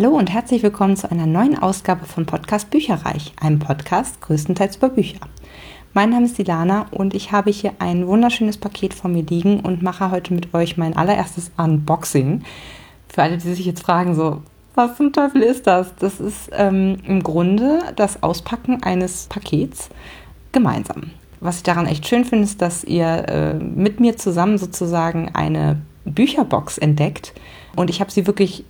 Hallo und herzlich willkommen zu einer neuen Ausgabe von Podcast Bücherreich, einem Podcast größtenteils über Bücher. Mein Name ist Ilana und ich habe hier ein wunderschönes Paket vor mir liegen und mache heute mit euch mein allererstes Unboxing. Für alle, die sich jetzt fragen, so, was zum Teufel ist das? Das ist ähm, im Grunde das Auspacken eines Pakets gemeinsam. Was ich daran echt schön finde, ist, dass ihr äh, mit mir zusammen sozusagen eine Bücherbox entdeckt. Und ich habe sie wirklich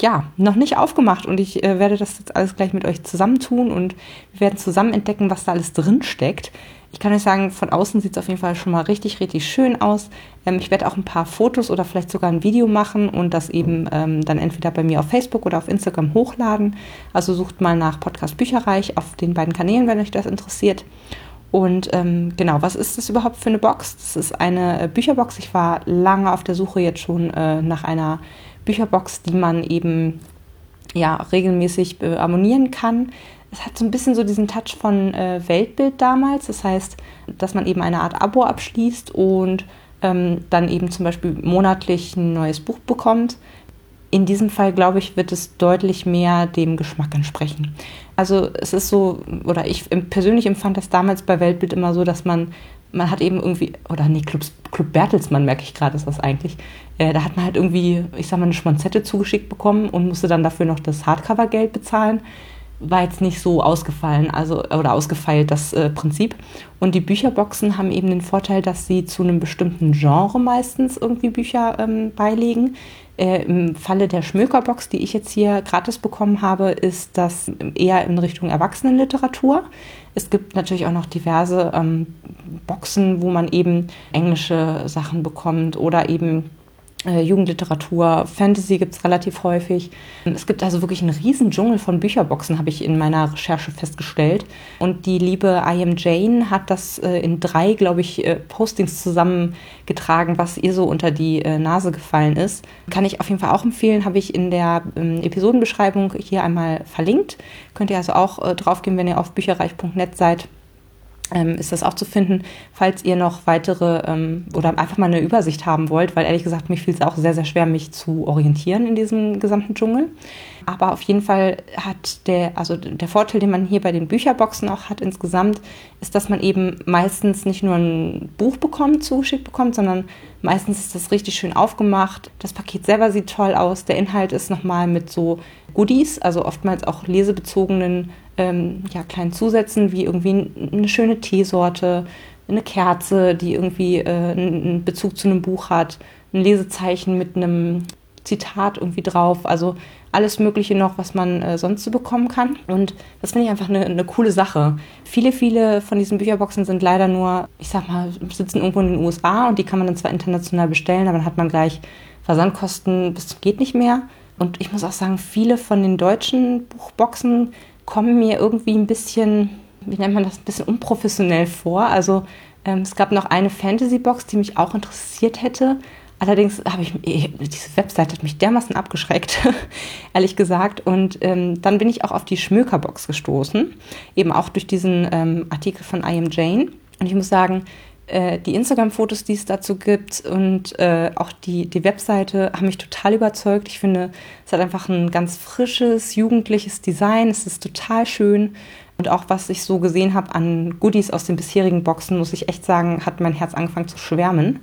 ja, noch nicht aufgemacht und ich äh, werde das jetzt alles gleich mit euch zusammentun und wir werden zusammen entdecken, was da alles drin steckt. Ich kann euch sagen, von außen sieht es auf jeden Fall schon mal richtig, richtig schön aus. Ähm, ich werde auch ein paar Fotos oder vielleicht sogar ein Video machen und das eben ähm, dann entweder bei mir auf Facebook oder auf Instagram hochladen. Also sucht mal nach Podcast Bücherreich auf den beiden Kanälen, wenn euch das interessiert. Und ähm, genau, was ist das überhaupt für eine Box? Das ist eine äh, Bücherbox. Ich war lange auf der Suche jetzt schon äh, nach einer Bücherbox, die man eben ja regelmäßig äh, abonnieren kann. Es hat so ein bisschen so diesen Touch von äh, Weltbild damals. Das heißt, dass man eben eine Art Abo abschließt und ähm, dann eben zum Beispiel monatlich ein neues Buch bekommt. In diesem Fall, glaube ich, wird es deutlich mehr dem Geschmack entsprechen. Also es ist so, oder ich persönlich empfand das damals bei Weltbild immer so, dass man man hat eben irgendwie, oder nee, Club, Club Bertelsmann merke ich gerade, ist das eigentlich. Äh, da hat man halt irgendwie, ich sag mal, eine Schmonzette zugeschickt bekommen und musste dann dafür noch das Hardcover-Geld bezahlen. War jetzt nicht so ausgefallen, also oder ausgefeilt das äh, Prinzip. Und die Bücherboxen haben eben den Vorteil, dass sie zu einem bestimmten Genre meistens irgendwie Bücher ähm, beilegen. Äh, Im Falle der Schmökerbox, die ich jetzt hier gratis bekommen habe, ist das eher in Richtung Erwachsenenliteratur. Es gibt natürlich auch noch diverse ähm, Boxen, wo man eben englische Sachen bekommt oder eben Jugendliteratur, Fantasy gibt es relativ häufig. Es gibt also wirklich einen riesen Dschungel von Bücherboxen, habe ich in meiner Recherche festgestellt. Und die liebe I Am Jane hat das äh, in drei, glaube ich, äh, Postings zusammengetragen, was ihr so unter die äh, Nase gefallen ist. Kann ich auf jeden Fall auch empfehlen, habe ich in der ähm, Episodenbeschreibung hier einmal verlinkt. Könnt ihr also auch äh, draufgehen, wenn ihr auf bücherreich.net seid ähm, ist das auch zu finden, falls ihr noch weitere ähm, oder einfach mal eine Übersicht haben wollt, weil ehrlich gesagt, mir fiel es auch sehr, sehr schwer, mich zu orientieren in diesem gesamten Dschungel. Aber auf jeden Fall hat der, also der Vorteil, den man hier bei den Bücherboxen auch hat insgesamt, ist, dass man eben meistens nicht nur ein Buch bekommt, zugeschickt bekommt, sondern meistens ist das richtig schön aufgemacht. Das Paket selber sieht toll aus. Der Inhalt ist nochmal mit so Goodies, also oftmals auch lesebezogenen ähm, ja, kleinen Zusätzen, wie irgendwie eine schöne Teesorte, eine Kerze, die irgendwie äh, einen Bezug zu einem Buch hat, ein Lesezeichen mit einem Zitat irgendwie drauf. Also alles Mögliche noch, was man äh, sonst so bekommen kann. Und das finde ich einfach eine, eine, coole Sache. Viele, viele von diesen Bücherboxen sind leider nur, ich sag mal, sitzen irgendwo in den USA und die kann man dann zwar international bestellen, aber dann hat man gleich Versandkosten bis zum geht nicht mehr. Und ich muss auch sagen, viele von den deutschen Buchboxen kommen mir irgendwie ein bisschen, wie nennt man das, ein bisschen unprofessionell vor. Also ähm, es gab noch eine Fantasy-Box, die mich auch interessiert hätte. Allerdings habe ich, eh, diese Webseite hat mich dermaßen abgeschreckt, ehrlich gesagt. Und ähm, dann bin ich auch auf die Schmökerbox gestoßen, eben auch durch diesen ähm, Artikel von I Am Jane. Und ich muss sagen, äh, die Instagram-Fotos, die es dazu gibt und äh, auch die, die Webseite haben mich total überzeugt. Ich finde, es hat einfach ein ganz frisches, jugendliches Design. Es ist total schön. Und auch was ich so gesehen habe an Goodies aus den bisherigen Boxen, muss ich echt sagen, hat mein Herz angefangen zu schwärmen.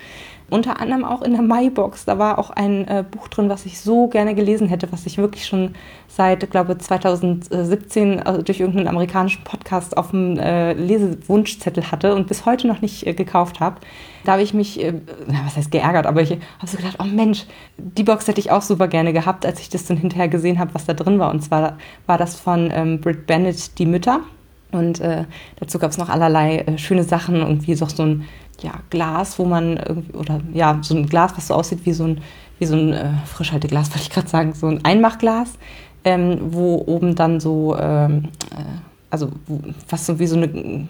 Unter anderem auch in der Mai-Box. Da war auch ein äh, Buch drin, was ich so gerne gelesen hätte, was ich wirklich schon seit, glaube 2017 also durch irgendeinen amerikanischen Podcast auf dem äh, Lesewunschzettel hatte und bis heute noch nicht äh, gekauft habe. Da habe ich mich, äh, was heißt geärgert, aber ich habe so gedacht, oh Mensch, die Box hätte ich auch super gerne gehabt, als ich das dann hinterher gesehen habe, was da drin war. Und zwar war das von ähm, Britt Bennett, Die Mütter. Und äh, dazu gab es noch allerlei äh, schöne Sachen, irgendwie so, so ein ja, Glas, wo man irgendwie, oder ja, so ein Glas, was so aussieht wie so ein, wie so ein äh, Frischhalteglas, wollte ich gerade sagen, so ein Einmachglas, ähm, wo oben dann so, ähm, äh, also fast so wie so eine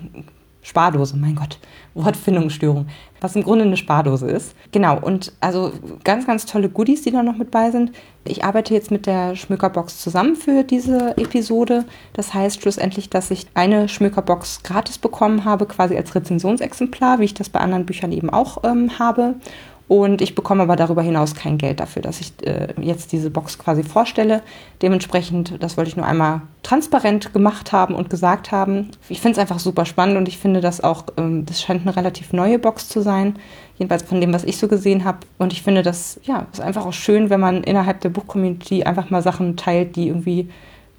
Spardose, mein Gott, Wortfindungsstörung, was im Grunde eine Spardose ist. Genau, und also ganz, ganz tolle Goodies, die da noch mit bei sind. Ich arbeite jetzt mit der Schmückerbox zusammen für diese Episode. Das heißt schlussendlich, dass ich eine Schmückerbox gratis bekommen habe, quasi als Rezensionsexemplar, wie ich das bei anderen Büchern eben auch ähm, habe. Und ich bekomme aber darüber hinaus kein Geld dafür, dass ich äh, jetzt diese Box quasi vorstelle. Dementsprechend, das wollte ich nur einmal transparent gemacht haben und gesagt haben. Ich finde es einfach super spannend und ich finde das auch, ähm, das scheint eine relativ neue Box zu sein. Jedenfalls von dem, was ich so gesehen habe. Und ich finde das, ja, ist einfach auch schön, wenn man innerhalb der Buchcommunity einfach mal Sachen teilt, die irgendwie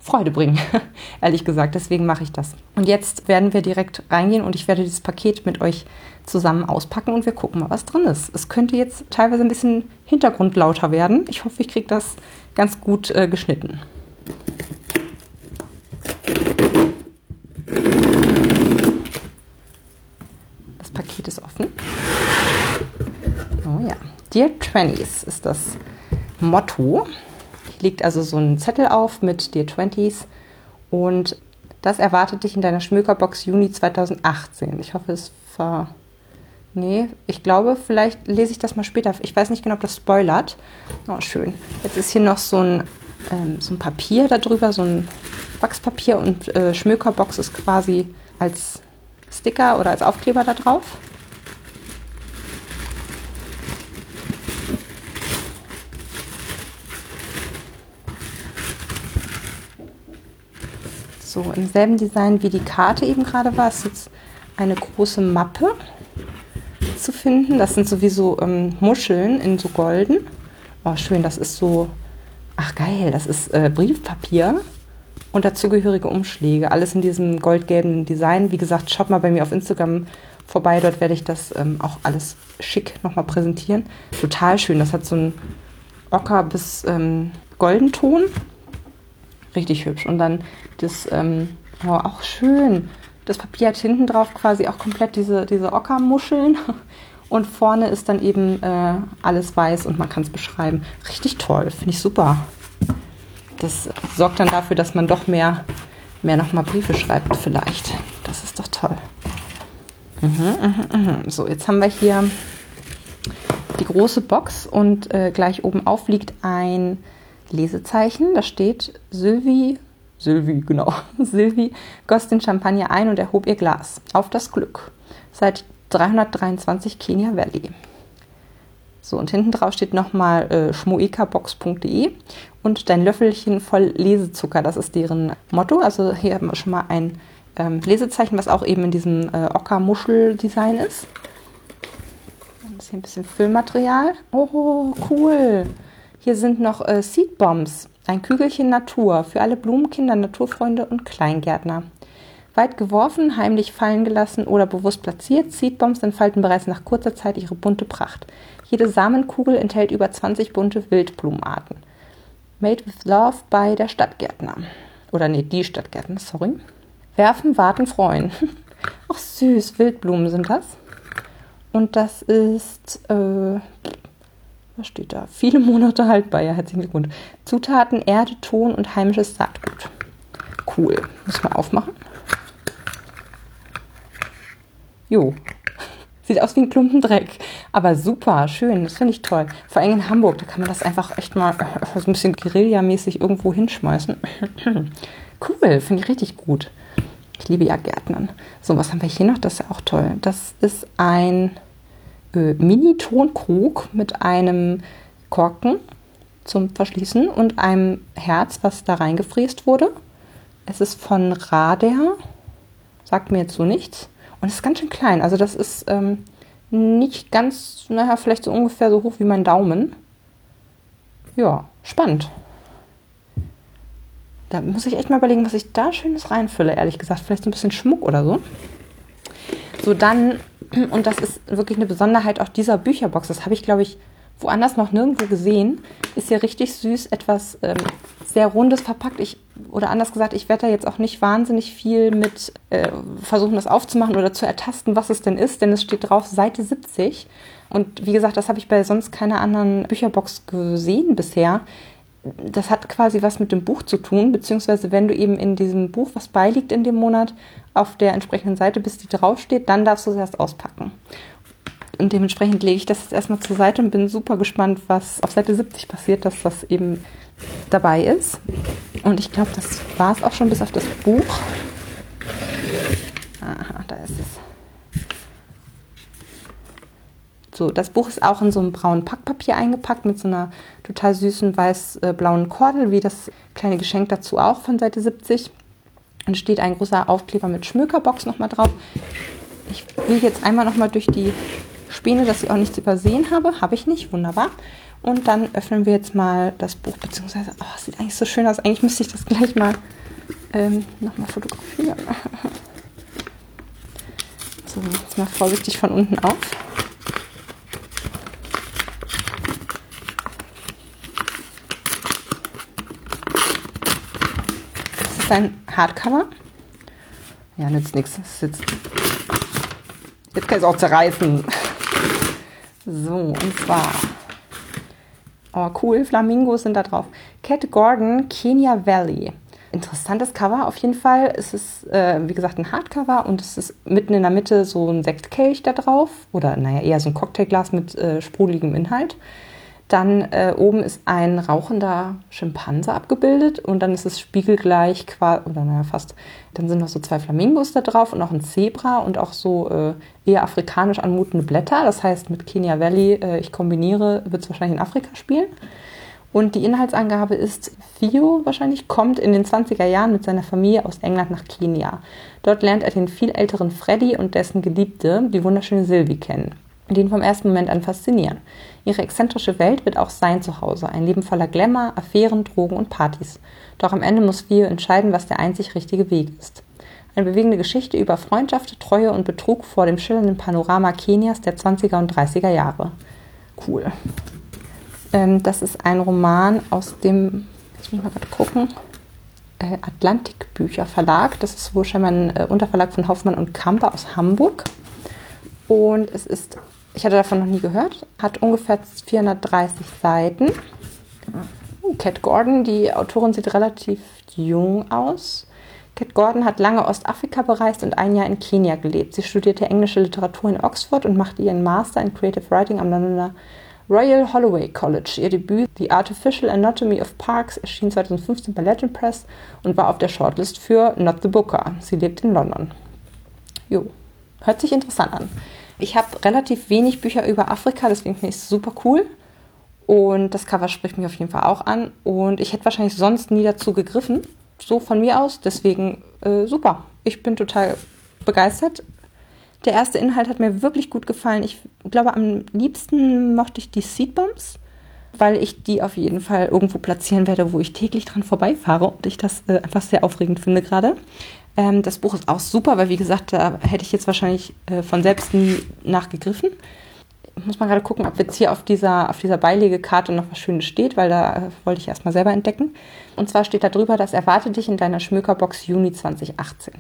Freude bringen, ehrlich gesagt. Deswegen mache ich das. Und jetzt werden wir direkt reingehen und ich werde dieses Paket mit euch zusammen auspacken und wir gucken mal, was drin ist. Es könnte jetzt teilweise ein bisschen hintergrundlauter werden. Ich hoffe, ich kriege das ganz gut äh, geschnitten. Das Paket ist offen. Oh ja. Dear Twenties ist das Motto. Liegt also so ein Zettel auf mit Dear Twenties und das erwartet dich in deiner Schmökerbox Juni 2018. Ich hoffe, es ver Nee, ich glaube, vielleicht lese ich das mal später. Ich weiß nicht genau, ob das spoilert. Oh, schön. Jetzt ist hier noch so ein, ähm, so ein Papier darüber, so ein Wachspapier und äh, Schmökerbox ist quasi als Sticker oder als Aufkleber da drauf. So, im selben Design wie die Karte eben gerade war, ist jetzt eine große Mappe zu finden. Das sind sowieso ähm, Muscheln in so golden. Oh, schön, das ist so, ach geil, das ist äh, Briefpapier und dazugehörige Umschläge. Alles in diesem goldgelben Design. Wie gesagt, schaut mal bei mir auf Instagram vorbei. Dort werde ich das ähm, auch alles schick nochmal präsentieren. Total schön. Das hat so einen Ocker bis ähm, Goldenton. Richtig hübsch. Und dann das, ähm, oh, auch schön. Das Papier hat hinten drauf quasi auch komplett diese, diese Ockermuscheln. Und vorne ist dann eben äh, alles weiß und man kann es beschreiben. Richtig toll, finde ich super. Das sorgt dann dafür, dass man doch mehr, mehr nochmal Briefe schreibt vielleicht. Das ist doch toll. Mhm, mh, mh. So, jetzt haben wir hier die große Box und äh, gleich oben auf liegt ein Lesezeichen. Da steht Sylvie Sylvie, genau. Sylvie goss den Champagner ein und erhob ihr Glas. Auf das Glück. Seit 323 Kenia Valley. So, und hinten drauf steht nochmal äh, schmoekabox.de und dein Löffelchen voll Lesezucker. Das ist deren Motto. Also hier haben wir schon mal ein ähm, Lesezeichen, was auch eben in diesem äh, Ocker-Muschel-Design ist. Ist hier ein bisschen Füllmaterial. Oh, cool. Hier sind noch äh, Seedbombs. Ein Kügelchen Natur für alle Blumenkinder, Naturfreunde und Kleingärtner. Weit geworfen, heimlich fallen gelassen oder bewusst platziert, Seedbombs entfalten bereits nach kurzer Zeit ihre bunte Pracht. Jede Samenkugel enthält über 20 bunte Wildblumenarten. Made with Love bei der Stadtgärtner. Oder nee, die Stadtgärtner, sorry. Werfen, warten, freuen. Ach süß, Wildblumen sind das. Und das ist äh, was steht da? Viele Monate haltbar. Ja, herzlichen Glückwunsch. Zutaten, Erde, Ton und heimisches Saatgut. Cool. Muss man aufmachen. Jo. Sieht aus wie ein Klumpen Dreck. Aber super, schön. Das finde ich toll. Vor allem in Hamburg, da kann man das einfach echt mal so ein bisschen Guerilla-mäßig irgendwo hinschmeißen. cool, finde ich richtig gut. Ich liebe ja Gärtnern. So, was haben wir hier noch? Das ist ja auch toll. Das ist ein Mini-Tonkrug mit einem Korken zum Verschließen und einem Herz, was da reingefräst wurde. Es ist von Rader, sagt mir jetzt so nichts. Und es ist ganz schön klein. Also das ist ähm, nicht ganz, naja, vielleicht so ungefähr so hoch wie mein Daumen. Ja, spannend. Da muss ich echt mal überlegen, was ich da Schönes reinfülle, ehrlich gesagt. Vielleicht so ein bisschen Schmuck oder so. So, dann und das ist wirklich eine Besonderheit auch dieser Bücherbox. Das habe ich, glaube ich, woanders noch nirgendwo gesehen. Ist hier richtig süß, etwas ähm, sehr Rundes verpackt. Ich, oder anders gesagt, ich werde da jetzt auch nicht wahnsinnig viel mit äh, versuchen, das aufzumachen oder zu ertasten, was es denn ist, denn es steht drauf Seite 70. Und wie gesagt, das habe ich bei sonst keiner anderen Bücherbox gesehen bisher das hat quasi was mit dem Buch zu tun, beziehungsweise wenn du eben in diesem Buch, was beiliegt in dem Monat, auf der entsprechenden Seite bist, die draufsteht, dann darfst du es erst auspacken. Und dementsprechend lege ich das jetzt erstmal zur Seite und bin super gespannt, was auf Seite 70 passiert, dass das eben dabei ist. Und ich glaube, das war es auch schon bis auf das Buch. Aha, da ist es. So, das Buch ist auch in so einem braunen Packpapier eingepackt mit so einer total süßen weiß-blauen Kordel, wie das kleine Geschenk dazu auch von Seite 70. Und steht ein großer Aufkleber mit Schmökerbox nochmal drauf. Ich will jetzt einmal nochmal durch die Späne, dass ich auch nichts übersehen habe. Habe ich nicht, wunderbar. Und dann öffnen wir jetzt mal das Buch, beziehungsweise, oh, sieht eigentlich so schön aus. Eigentlich müsste ich das gleich mal ähm, nochmal fotografieren. So, jetzt mal vorsichtig von unten auf. Ist ein Hardcover. Ja, nützt nichts. Jetzt, jetzt kann ich es auch zerreißen. So, und zwar. Oh, cool, Flamingos sind da drauf. Cat Gordon, Kenya Valley interessantes Cover auf jeden Fall. Es ist, äh, wie gesagt, ein Hardcover und es ist mitten in der Mitte so ein Sektkelch da drauf. Oder naja, eher so ein Cocktailglas mit äh, sprudeligem Inhalt. Dann äh, oben ist ein rauchender Schimpanse abgebildet und dann ist es spiegelgleich, oder naja, fast. Dann sind noch so zwei Flamingos da drauf und noch ein Zebra und auch so äh, eher afrikanisch anmutende Blätter. Das heißt, mit Kenya Valley, äh, ich kombiniere, wird es wahrscheinlich in Afrika spielen. Und die Inhaltsangabe ist, Theo wahrscheinlich kommt in den 20er Jahren mit seiner Familie aus England nach Kenia. Dort lernt er den viel älteren Freddy und dessen Geliebte, die wunderschöne Sylvie, kennen, die ihn vom ersten Moment an faszinieren. Ihre exzentrische Welt wird auch sein Zuhause, ein Leben voller Glamour, Affären, Drogen und Partys. Doch am Ende muss Theo entscheiden, was der einzig richtige Weg ist. Eine bewegende Geschichte über Freundschaft, Treue und Betrug vor dem schillernden Panorama Kenias der 20er und 30er Jahre. Cool. Ähm, das ist ein Roman aus dem, jetzt muss ich mal gucken, äh, Atlantikbücher Verlag. Das ist wohl scheinbar ein äh, Unterverlag von Hoffmann und Kamper aus Hamburg. Und es ist, ich hatte davon noch nie gehört, hat ungefähr 430 Seiten. Cat Gordon, die Autorin sieht relativ jung aus. Cat Gordon hat lange Ostafrika bereist und ein Jahr in Kenia gelebt. Sie studierte englische Literatur in Oxford und machte ihren Master in Creative Writing am Londoner Royal Holloway College. Ihr Debüt The Artificial Anatomy of Parks erschien 2015 bei Legend Press und war auf der Shortlist für Not the Booker. Sie lebt in London. Jo, hört sich interessant an. Ich habe relativ wenig Bücher über Afrika, deswegen finde ich es super cool. Und das Cover spricht mich auf jeden Fall auch an. Und ich hätte wahrscheinlich sonst nie dazu gegriffen. So von mir aus. Deswegen äh, super. Ich bin total begeistert. Der erste Inhalt hat mir wirklich gut gefallen. Ich glaube, am liebsten mochte ich die Seedbombs, weil ich die auf jeden Fall irgendwo platzieren werde, wo ich täglich dran vorbeifahre und ich das äh, einfach sehr aufregend finde gerade. Ähm, das Buch ist auch super, weil wie gesagt, da hätte ich jetzt wahrscheinlich äh, von selbst nie nachgegriffen muss man gerade gucken, ob jetzt hier auf dieser, auf dieser Beilegekarte noch was Schönes steht, weil da äh, wollte ich erstmal selber entdecken. Und zwar steht da drüber, das erwartet dich in deiner Schmökerbox Juni 2018.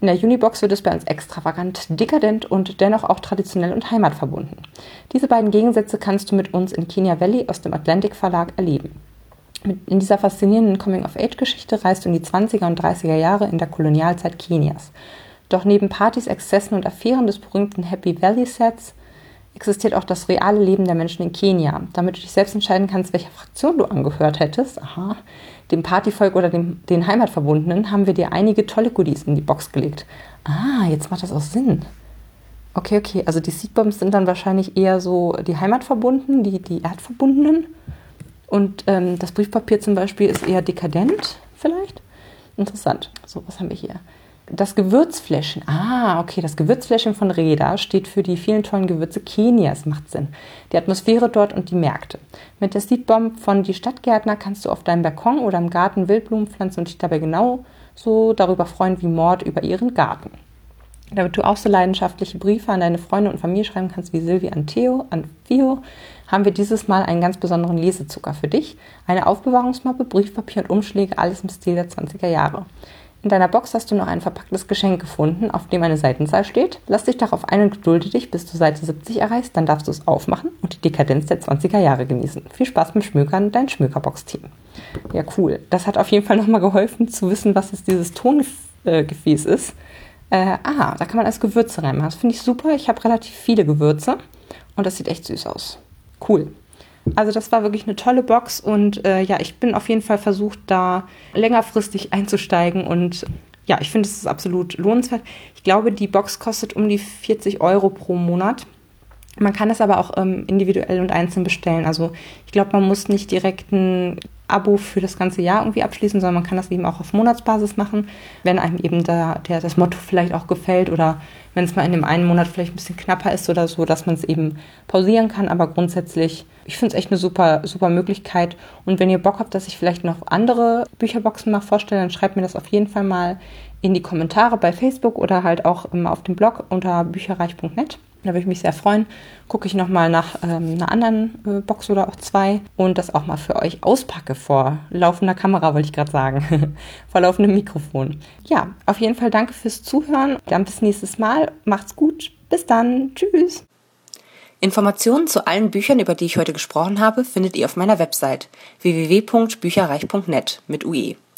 In der Junibox wird es bei uns extravagant, dekadent und dennoch auch traditionell und heimatverbunden. Diese beiden Gegensätze kannst du mit uns in Kenya Valley aus dem Atlantic Verlag erleben. In dieser faszinierenden Coming-of-Age-Geschichte reist du in die 20er und 30er Jahre in der Kolonialzeit Kenias. Doch neben Partys, Exzessen und Affären des berühmten Happy Valley Sets existiert auch das reale Leben der Menschen in Kenia, damit du dich selbst entscheiden kannst, welcher Fraktion du angehört hättest. Aha. Dem Partyvolk oder dem, den Heimatverbundenen haben wir dir einige tolle Goodies in die Box gelegt. Ah, jetzt macht das auch Sinn. Okay, okay. Also die Seedbombs sind dann wahrscheinlich eher so die Heimatverbunden, die, die Erdverbundenen. Und ähm, das Briefpapier zum Beispiel ist eher dekadent, vielleicht. Interessant. So, was haben wir hier? Das Gewürzfläschchen. Ah, okay, das Gewürzfläschchen von Reda steht für die vielen tollen Gewürze Kenias. Macht Sinn. Die Atmosphäre dort und die Märkte. Mit der Seedbomb von Die Stadtgärtner kannst du auf deinem Balkon oder im Garten Wildblumen pflanzen und dich dabei genauso darüber freuen wie Mord über ihren Garten. Damit du auch so leidenschaftliche Briefe an deine Freunde und Familie schreiben kannst wie Silvi an Theo, an Theo, haben wir dieses Mal einen ganz besonderen Lesezucker für dich. Eine Aufbewahrungsmappe, Briefpapier und Umschläge, alles im Stil der 20er Jahre. In deiner Box hast du noch ein verpacktes Geschenk gefunden, auf dem eine Seitenzahl steht. Lass dich darauf ein und gedulde dich, bis du Seite 70 erreichst, dann darfst du es aufmachen und die Dekadenz der 20er Jahre genießen. Viel Spaß beim Schmökern, dein Schmökerbox-Team. Ja, cool. Das hat auf jeden Fall nochmal geholfen zu wissen, was jetzt dieses Tongefäß ist. Äh, ah, da kann man als Gewürze reinmachen. Das finde ich super. Ich habe relativ viele Gewürze und das sieht echt süß aus. Cool. Also das war wirklich eine tolle Box und äh, ja, ich bin auf jeden Fall versucht, da längerfristig einzusteigen und ja, ich finde es ist absolut lohnenswert. Ich glaube, die Box kostet um die 40 Euro pro Monat. Man kann es aber auch ähm, individuell und einzeln bestellen. Also ich glaube, man muss nicht direkt ein Abo für das ganze Jahr irgendwie abschließen, sondern man kann das eben auch auf Monatsbasis machen, wenn einem eben da, der, das Motto vielleicht auch gefällt oder wenn es mal in dem einen Monat vielleicht ein bisschen knapper ist oder so, dass man es eben pausieren kann. Aber grundsätzlich, ich finde es echt eine super, super Möglichkeit. Und wenn ihr Bock habt, dass ich vielleicht noch andere Bücherboxen mal vorstelle, dann schreibt mir das auf jeden Fall mal in die Kommentare bei Facebook oder halt auch immer auf dem Blog unter bücherreich.net. Da würde ich mich sehr freuen. Gucke ich nochmal nach ähm, einer anderen äh, Box oder auch zwei und das auch mal für euch auspacke vor laufender Kamera, wollte ich gerade sagen. vor laufendem Mikrofon. Ja, auf jeden Fall danke fürs Zuhören. Dann bis nächstes Mal. Macht's gut. Bis dann. Tschüss. Informationen zu allen Büchern, über die ich heute gesprochen habe, findet ihr auf meiner Website www.bücherreich.net mit UE.